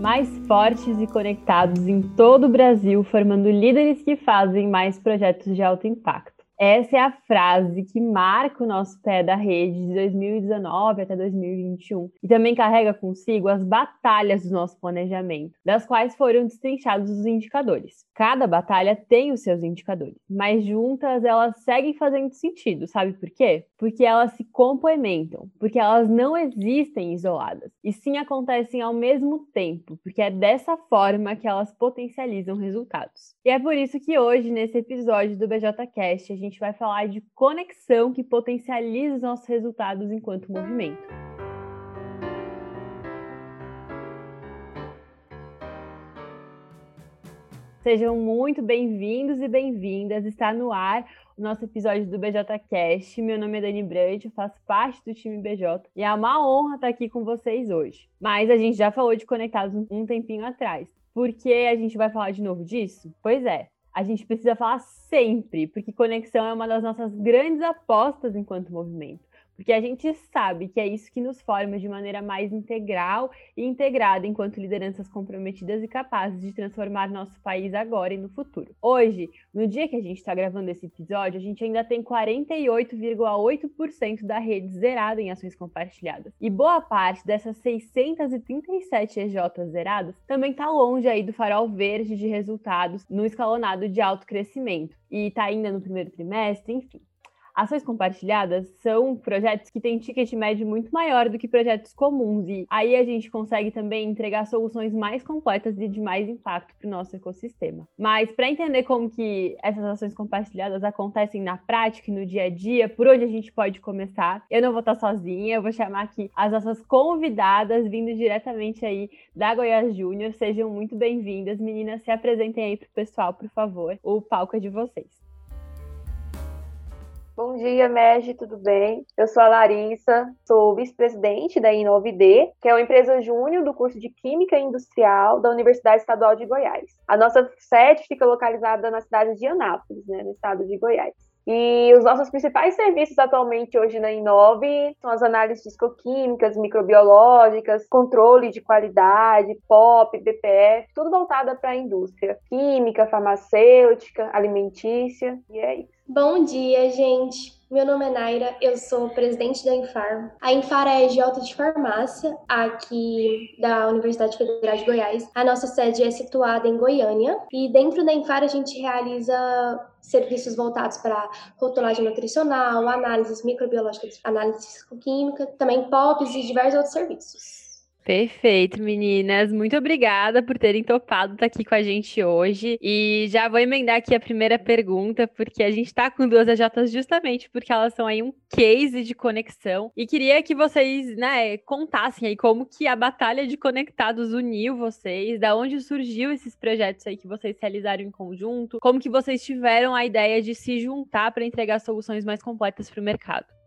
mais fortes e conectados em todo o Brasil, formando líderes que fazem mais projetos de alto impacto. Essa é a frase que marca o nosso pé da rede de 2019 até 2021 e também carrega consigo as batalhas do nosso planejamento, das quais foram destrinchados os indicadores. Cada batalha tem os seus indicadores, mas juntas elas seguem fazendo sentido, sabe por quê? Porque elas se complementam, porque elas não existem isoladas, e sim acontecem ao mesmo tempo, porque é dessa forma que elas potencializam resultados. E é por isso que hoje, nesse episódio do BJCast, a gente gente vai falar de conexão que potencializa os nossos resultados enquanto movimento. Sejam muito bem-vindos e bem-vindas. Está no ar o nosso episódio do BJCast. Meu nome é Dani Brandt, eu faço parte do time BJ e é uma honra estar aqui com vocês hoje. Mas a gente já falou de conectados um tempinho atrás. Por que a gente vai falar de novo disso? Pois é, a gente precisa falar sempre, porque conexão é uma das nossas grandes apostas enquanto movimento. Porque a gente sabe que é isso que nos forma de maneira mais integral e integrada enquanto lideranças comprometidas e capazes de transformar nosso país agora e no futuro. Hoje, no dia que a gente está gravando esse episódio, a gente ainda tem 48,8% da rede zerada em ações compartilhadas. E boa parte dessas 637 EJs zeradas também está longe aí do farol verde de resultados no escalonado de alto crescimento. E está ainda no primeiro trimestre, enfim. Ações compartilhadas são projetos que têm ticket médio muito maior do que projetos comuns, e aí a gente consegue também entregar soluções mais completas e de mais impacto para o nosso ecossistema. Mas para entender como que essas ações compartilhadas acontecem na prática e no dia a dia, por onde a gente pode começar, eu não vou estar sozinha, eu vou chamar aqui as nossas convidadas vindo diretamente aí da Goiás Júnior. Sejam muito bem-vindas, meninas, se apresentem aí para o pessoal, por favor. O palco é de vocês. Bom dia, Meg, tudo bem? Eu sou a Larissa, sou vice-presidente da InoVD, que é uma empresa júnior do curso de Química Industrial da Universidade Estadual de Goiás. A nossa sede fica localizada na cidade de Anápolis, né, no estado de Goiás. E os nossos principais serviços atualmente hoje na Inove são as análises fisicoquímicas, microbiológicas, controle de qualidade, POP, BPF, tudo voltado para a indústria química, farmacêutica, alimentícia, e é isso. Bom dia, gente. Meu nome é Naira, eu sou presidente da Infar. A Infar é EJ de farmácia aqui da Universidade Federal de Goiás. A nossa sede é situada em Goiânia e dentro da Infar a gente realiza serviços voltados para rotulagem nutricional, análises microbiológicas, análise química, também POPs e diversos outros serviços. Perfeito, meninas. Muito obrigada por terem topado estar aqui com a gente hoje. E já vou emendar aqui a primeira pergunta, porque a gente está com duas AJs justamente porque elas são aí um case de conexão. E queria que vocês, né, contassem aí como que a Batalha de Conectados uniu vocês, da onde surgiu esses projetos aí que vocês realizaram em conjunto, como que vocês tiveram a ideia de se juntar para entregar soluções mais completas para o mercado.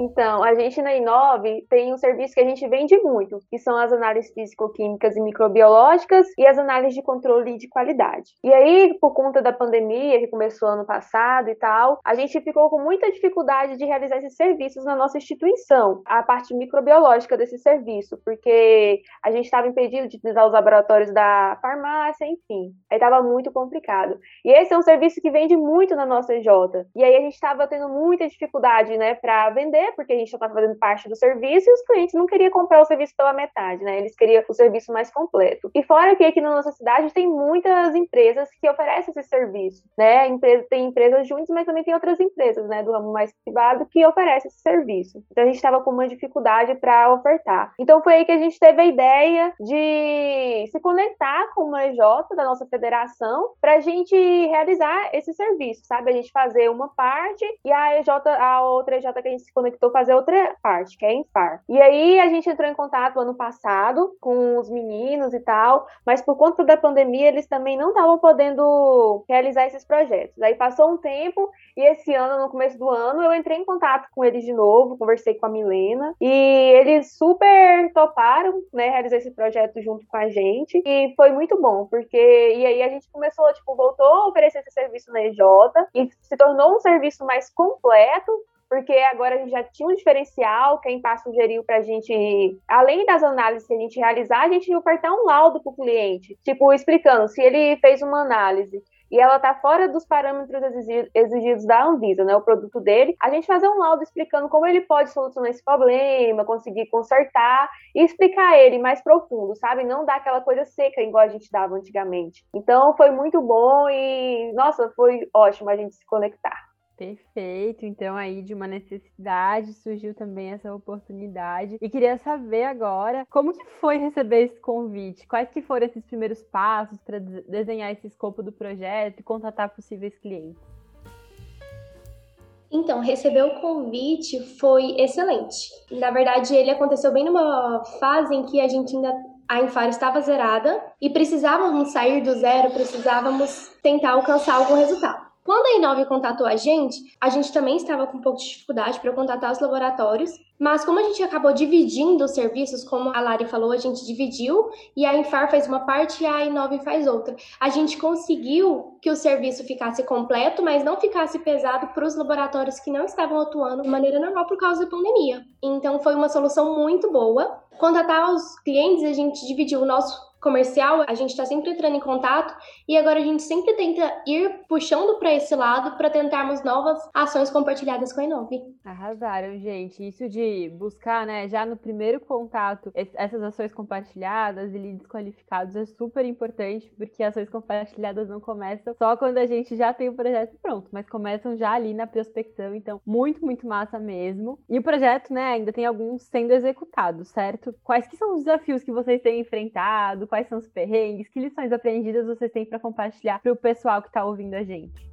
Então, a gente na Inove tem um serviço que a gente vende muito, que são as análises físico-químicas e microbiológicas e as análises de controle de qualidade. E aí, por conta da pandemia, que começou ano passado e tal, a gente ficou com muita dificuldade de realizar esses serviços na nossa instituição, a parte microbiológica desse serviço, porque a gente estava impedido de utilizar os laboratórios da farmácia, enfim. Aí estava muito complicado. E esse é um serviço que vende muito na nossa EJ. E aí a gente estava tendo muita dificuldade, né, para vender porque a gente estava fazendo parte do serviço e os clientes não queriam comprar o serviço pela metade, né? Eles queriam o serviço mais completo. E fora que aqui na nossa cidade tem muitas empresas que oferecem esse serviço, né? Tem empresas juntas, mas também tem outras empresas, né, do ramo mais privado que oferecem esse serviço. Então a gente estava com uma dificuldade para ofertar. Então foi aí que a gente teve a ideia de se conectar com uma EJ da nossa federação para a gente realizar esse serviço, sabe? A gente fazer uma parte e a EJ, a outra EJ que a gente se conectou tentou fazer outra parte, que é Infar. E aí a gente entrou em contato ano passado com os meninos e tal, mas por conta da pandemia eles também não estavam podendo realizar esses projetos. Aí passou um tempo e esse ano, no começo do ano, eu entrei em contato com eles de novo, conversei com a Milena e eles super toparam, né, realizar esse projeto junto com a gente e foi muito bom, porque e aí a gente começou, tipo, voltou a oferecer esse serviço na EJ e se tornou um serviço mais completo porque agora a gente já tinha um diferencial que a Impar sugeriu para a gente, além das análises que a gente realizar, a gente ofertar um laudo para o cliente, tipo, explicando se ele fez uma análise e ela está fora dos parâmetros exigidos da Anvisa, né, o produto dele, a gente fazer um laudo explicando como ele pode solucionar esse problema, conseguir consertar e explicar ele mais profundo, sabe? Não dar aquela coisa seca igual a gente dava antigamente. Então foi muito bom e, nossa, foi ótimo a gente se conectar. Perfeito. Então, aí de uma necessidade surgiu também essa oportunidade. E queria saber agora como que foi receber esse convite? Quais que foram esses primeiros passos para desenhar esse escopo do projeto e contatar possíveis clientes? Então, receber o convite foi excelente. Na verdade, ele aconteceu bem numa fase em que a gente ainda a Infar estava zerada e precisávamos sair do zero, precisávamos tentar alcançar algum resultado. Quando a Inove contatou a gente, a gente também estava com um pouco de dificuldade para contatar os laboratórios, mas como a gente acabou dividindo os serviços, como a Lari falou, a gente dividiu e a Infar faz uma parte e a Inove faz outra. A gente conseguiu que o serviço ficasse completo, mas não ficasse pesado para os laboratórios que não estavam atuando de maneira normal por causa da pandemia. Então foi uma solução muito boa. Contatar os clientes, a gente dividiu o nosso comercial, a gente está sempre entrando em contato e agora a gente sempre tenta ir puxando para esse lado para tentarmos novas ações compartilhadas com a Inove. Arrasaram, gente. Isso de buscar, né, já no primeiro contato, essas ações compartilhadas e leads qualificados é super importante, porque ações compartilhadas não começam só quando a gente já tem o projeto pronto, mas começam já ali na prospecção, então muito, muito massa mesmo. E o projeto, né, ainda tem alguns sendo executados, certo? Quais que são os desafios que vocês têm enfrentado? Quais são os perrengues, que lições aprendidas vocês têm para compartilhar para o pessoal que está ouvindo a gente.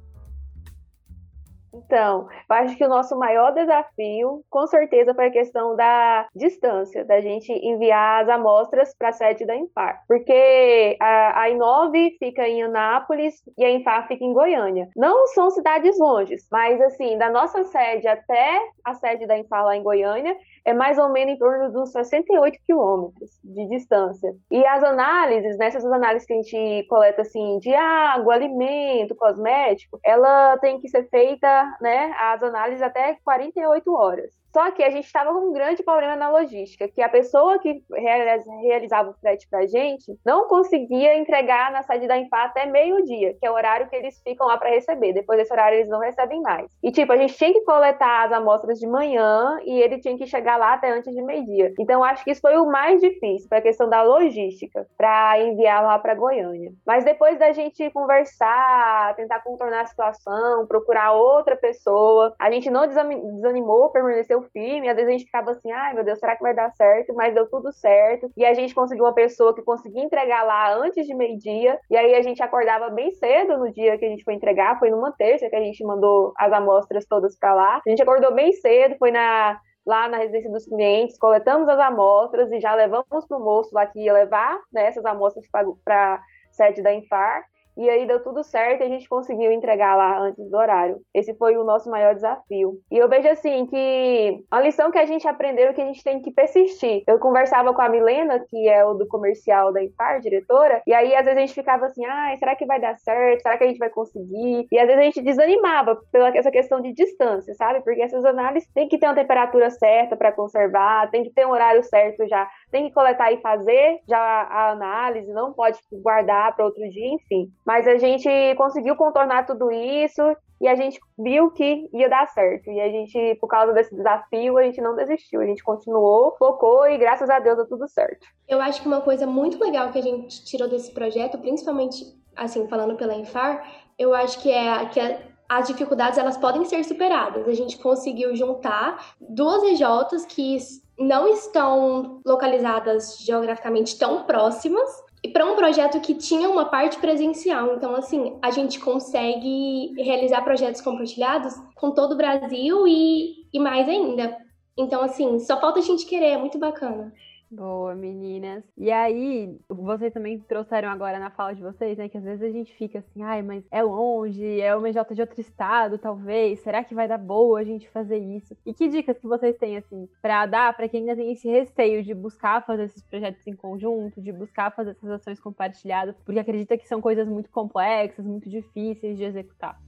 Então, eu acho que o nosso maior desafio, com certeza, foi a questão da distância, da gente enviar as amostras para a sede da Infar. Porque a, a Inove fica em Anápolis e a Infar fica em Goiânia. Não são cidades longes, mas assim, da nossa sede até a sede da Infar lá em Goiânia, é mais ou menos em torno uns 68 quilômetros de distância. E as análises, nessas né, análises que a gente coleta assim de água, alimento, cosmético, ela tem que ser feita, né, as análises até 48 horas. Só que a gente estava com um grande problema na logística, que a pessoa que realizava o frete para a gente não conseguia entregar na sede da Infá até meio-dia, que é o horário que eles ficam lá para receber. Depois desse horário eles não recebem mais. E tipo, a gente tinha que coletar as amostras de manhã e ele tinha que chegar lá até antes de meio-dia. Então acho que isso foi o mais difícil para a questão da logística, para enviar lá para Goiânia. Mas depois da gente conversar, tentar contornar a situação, procurar outra pessoa, a gente não desanimou, permaneceu o filme, às vezes a gente ficava assim, ai meu Deus, será que vai dar certo? Mas deu tudo certo. E a gente conseguiu uma pessoa que conseguia entregar lá antes de meio-dia. E aí a gente acordava bem cedo no dia que a gente foi entregar, foi numa terça que a gente mandou as amostras todas para lá. A gente acordou bem cedo, foi na lá na residência dos clientes, coletamos as amostras e já levamos para o moço lá que ia levar né, essas amostras para a sede da Infar. E aí deu tudo certo e a gente conseguiu entregar lá antes do horário. Esse foi o nosso maior desafio. E eu vejo assim que a lição que a gente aprendeu é que a gente tem que persistir. Eu conversava com a Milena, que é o do comercial da IPAR, diretora, e aí às vezes a gente ficava assim, ah, será que vai dar certo? Será que a gente vai conseguir? E às vezes a gente desanimava pela essa questão de distância, sabe? Porque essas análises tem que ter uma temperatura certa para conservar, tem que ter um horário certo já, tem que coletar e fazer já a análise, não pode guardar para outro dia, enfim. Mas a gente conseguiu contornar tudo isso e a gente viu que ia dar certo. E a gente, por causa desse desafio, a gente não desistiu. A gente continuou, focou e graças a Deus deu tudo certo. Eu acho que uma coisa muito legal que a gente tirou desse projeto, principalmente assim falando pela Infar, eu acho que é que as dificuldades elas podem ser superadas. A gente conseguiu juntar duas EJs que não estão localizadas geograficamente tão próximas e para um projeto que tinha uma parte presencial. Então, assim, a gente consegue realizar projetos compartilhados com todo o Brasil e, e mais ainda. Então, assim, só falta a gente querer, é muito bacana. Boa, meninas. E aí, vocês também trouxeram agora na fala de vocês, né? Que às vezes a gente fica assim, ai, mas é longe, é uma J de outro estado, talvez. Será que vai dar boa a gente fazer isso? E que dicas que vocês têm, assim, para dar para quem ainda tem esse receio de buscar fazer esses projetos em conjunto, de buscar fazer essas ações compartilhadas, porque acredita que são coisas muito complexas, muito difíceis de executar?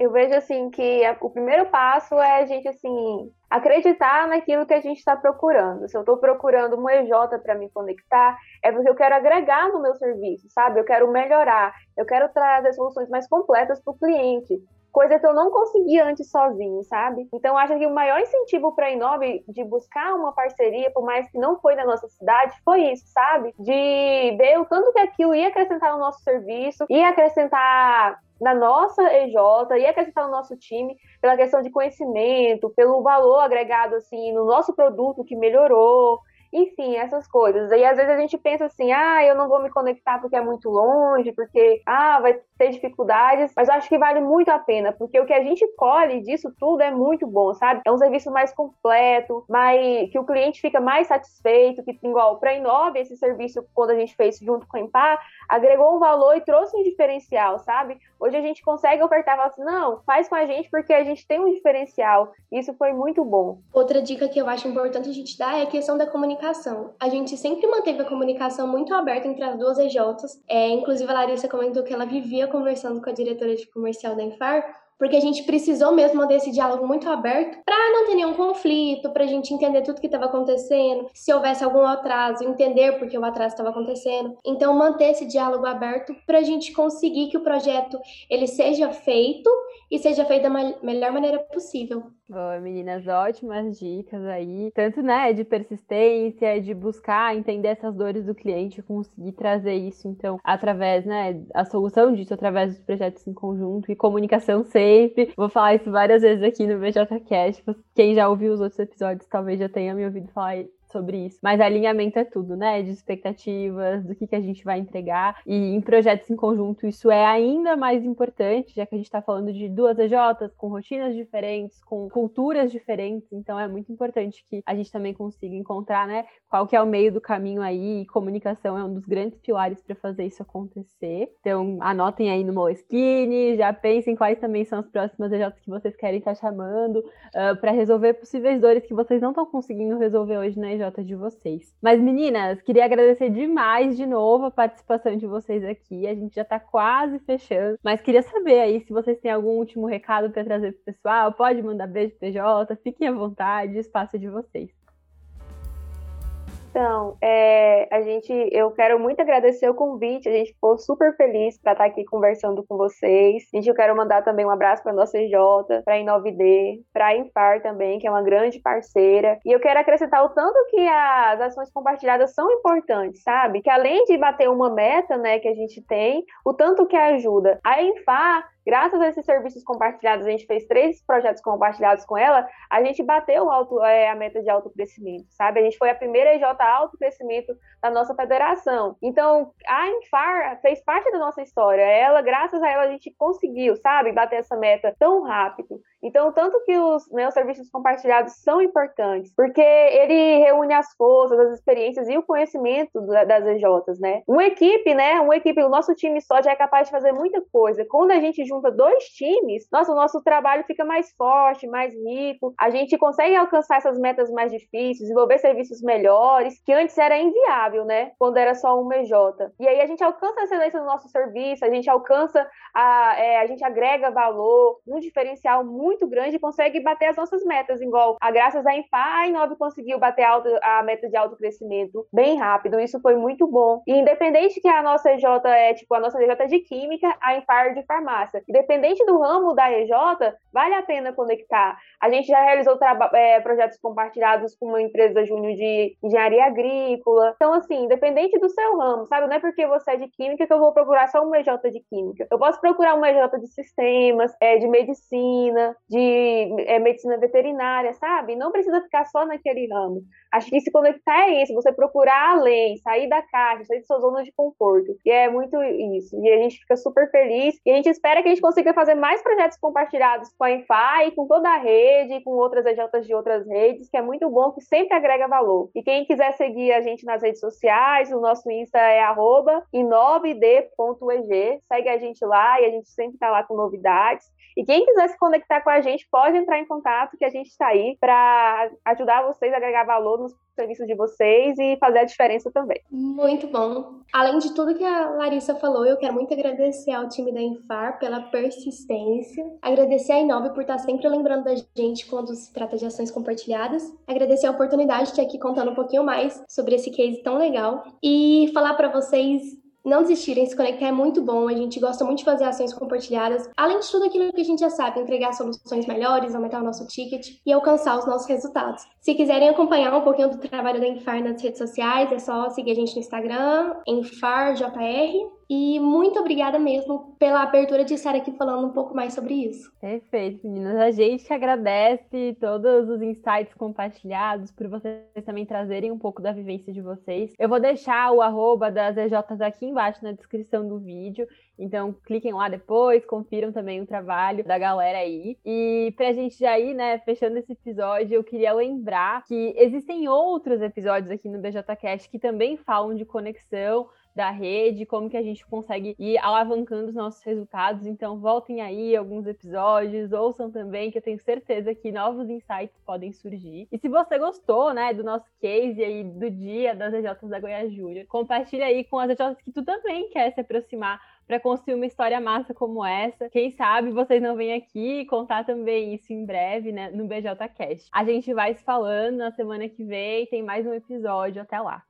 Eu vejo assim que o primeiro passo é a gente assim acreditar naquilo que a gente está procurando. Se eu estou procurando um EJ para me conectar, é porque eu quero agregar no meu serviço, sabe? Eu quero melhorar, eu quero trazer soluções mais completas para o cliente coisa que eu não conseguia antes sozinho, sabe? Então, acho que o maior incentivo para a Inove de buscar uma parceria, por mais que não foi na nossa cidade, foi isso, sabe? De ver o tanto que aquilo ia acrescentar no nosso serviço, ia acrescentar na nossa EJ, ia acrescentar no nosso time, pela questão de conhecimento, pelo valor agregado, assim, no nosso produto que melhorou, enfim, essas coisas. E às vezes a gente pensa assim, ah, eu não vou me conectar porque é muito longe, porque, ah, vai ter dificuldades, mas acho que vale muito a pena, porque o que a gente colhe disso tudo é muito bom, sabe? É um serviço mais completo, mais, que o cliente fica mais satisfeito, que igual para a Inove, esse serviço, quando a gente fez junto com a Empar, agregou um valor e trouxe um diferencial, sabe? Hoje a gente consegue ofertar, falar assim, não, faz com a gente porque a gente tem um diferencial. Isso foi muito bom. Outra dica que eu acho importante a gente dar é a questão da comunicação. A gente sempre manteve a comunicação muito aberta entre as duas EJs. É, inclusive a Larissa comentou que ela vivia conversando com a diretora de comercial da Enfar, porque a gente precisou mesmo desse diálogo muito aberto para não ter nenhum conflito, para a gente entender tudo que estava acontecendo, se houvesse algum atraso, entender por que o atraso estava acontecendo. Então, manter esse diálogo aberto para a gente conseguir que o projeto ele seja feito e seja feito da melhor maneira possível. Boa, meninas, ótimas dicas aí, tanto né, de persistência, de buscar entender essas dores do cliente, conseguir trazer isso, então, através, né, a solução disso através dos projetos em conjunto e comunicação sempre. Vou falar isso várias vezes aqui no BJCast. Quem já ouviu os outros episódios talvez já tenha me ouvido falar sobre isso. Mas alinhamento é tudo, né? De expectativas, do que, que a gente vai entregar. E em projetos em conjunto, isso é ainda mais importante, já que a gente está falando de duas EJs com rotinas diferentes, com culturas diferentes. Então é muito importante que a gente também consiga encontrar, né? Qual que é o meio do caminho aí. E comunicação é um dos grandes pilares para fazer isso acontecer. Então anotem aí no Moleskine, já pensem quais também são as próximas EJs que vocês querem estar tá chamando, uh, ah, para resolver possíveis dores que vocês não estão conseguindo resolver hoje na EJ de vocês. Mas, meninas, queria agradecer demais de novo a participação de vocês aqui. A gente já está quase fechando, mas queria saber aí se vocês têm algum último recado para trazer pro pessoal. Pode mandar beijo PJ, fiquem à vontade, espaço é de vocês. Então, é, a gente, eu quero muito agradecer o convite. A gente ficou super feliz para estar aqui conversando com vocês. Gente, eu quero mandar também um abraço para a nossa EJ, para a Inovd, para a Infar também, que é uma grande parceira. E eu quero acrescentar o tanto que as ações compartilhadas são importantes, sabe? Que além de bater uma meta, né, que a gente tem, o tanto que ajuda. A Infar Graças a esses serviços compartilhados, a gente fez três projetos compartilhados com ela, a gente bateu alto, é, a meta de alto crescimento, sabe? A gente foi a primeira EJ alto crescimento da nossa federação. Então, a Infar fez parte da nossa história. Ela, graças a ela, a gente conseguiu, sabe, bater essa meta tão rápido. Então, tanto que os, né, os serviços compartilhados são importantes, porque ele reúne as forças, as experiências e o conhecimento das EJs, né? Uma equipe, né? Uma equipe, o nosso time só já é capaz de fazer muita coisa. Quando a gente junta dois times, nossa, o nosso trabalho fica mais forte, mais rico. A gente consegue alcançar essas metas mais difíceis, desenvolver serviços melhores, que antes era inviável, né? Quando era só uma EJ. E aí a gente alcança a excelência no nosso serviço, a gente alcança, a, é, a gente agrega valor, um diferencial muito grande e consegue bater as nossas metas, igual a graças à Infa, a Inove conseguiu bater alto, a meta de alto crescimento bem rápido, isso foi muito bom. E independente que a nossa EJ é, tipo, a nossa EJ é de química, a Infar é de farmácia. Independente do ramo da EJ, vale a pena conectar. A gente já realizou é, projetos compartilhados com uma empresa júnior de engenharia agrícola. Então, assim, independente do seu ramo, sabe? Não é porque você é de química que eu vou procurar só uma EJ de química. Eu posso procurar uma EJ de sistemas, é, de medicina, de é, medicina veterinária, sabe? Não precisa ficar só naquele ramo. Acho que se conectar é isso, você procurar além, sair da caixa, sair de sua zona de conforto. E é muito isso. E a gente fica super feliz. E a gente espera que a gente consiga fazer mais projetos compartilhados com a Enfai, e com toda a rede, com outras EJs de outras redes, que é muito bom, que sempre agrega valor. E quem quiser seguir a gente nas redes sociais, o nosso Insta é inovd.eg. Segue a gente lá e a gente sempre está lá com novidades. E quem quiser se conectar com a gente, pode entrar em contato que a gente está aí para ajudar vocês a agregar valor nos serviços de vocês e fazer a diferença também. Muito bom. Além de tudo que a Larissa falou, eu quero muito agradecer ao time da Infar pela persistência, agradecer a Inove por estar sempre lembrando da gente quando se trata de ações compartilhadas, agradecer a oportunidade de estar aqui contando um pouquinho mais sobre esse case tão legal e falar para vocês não desistirem, se conectar é muito bom. A gente gosta muito de fazer ações compartilhadas. Além de tudo aquilo que a gente já sabe, entregar soluções melhores, aumentar o nosso ticket e alcançar os nossos resultados. Se quiserem acompanhar um pouquinho do trabalho da Enfar nas redes sociais, é só seguir a gente no Instagram, EnfarJR. E muito obrigada mesmo pela abertura de estar aqui falando um pouco mais sobre isso. Perfeito, meninas. A gente agradece todos os insights compartilhados, por vocês também trazerem um pouco da vivência de vocês. Eu vou deixar o arroba das EJs aqui embaixo na descrição do vídeo. Então, cliquem lá depois, confiram também o trabalho da galera aí. E pra gente já ir, né, fechando esse episódio, eu queria lembrar que existem outros episódios aqui no BJCast que também falam de conexão da rede, como que a gente consegue ir alavancando os nossos resultados. Então, voltem aí alguns episódios, ouçam também, que eu tenho certeza que novos insights podem surgir. E se você gostou, né, do nosso case aí do dia das EJs da Goiás Júnior, compartilha aí com as EJs que tu também quer se aproximar para construir uma história massa como essa. Quem sabe vocês não vêm aqui contar também isso em breve, né, no BJCast. A gente vai se falando na semana que vem, tem mais um episódio. Até lá.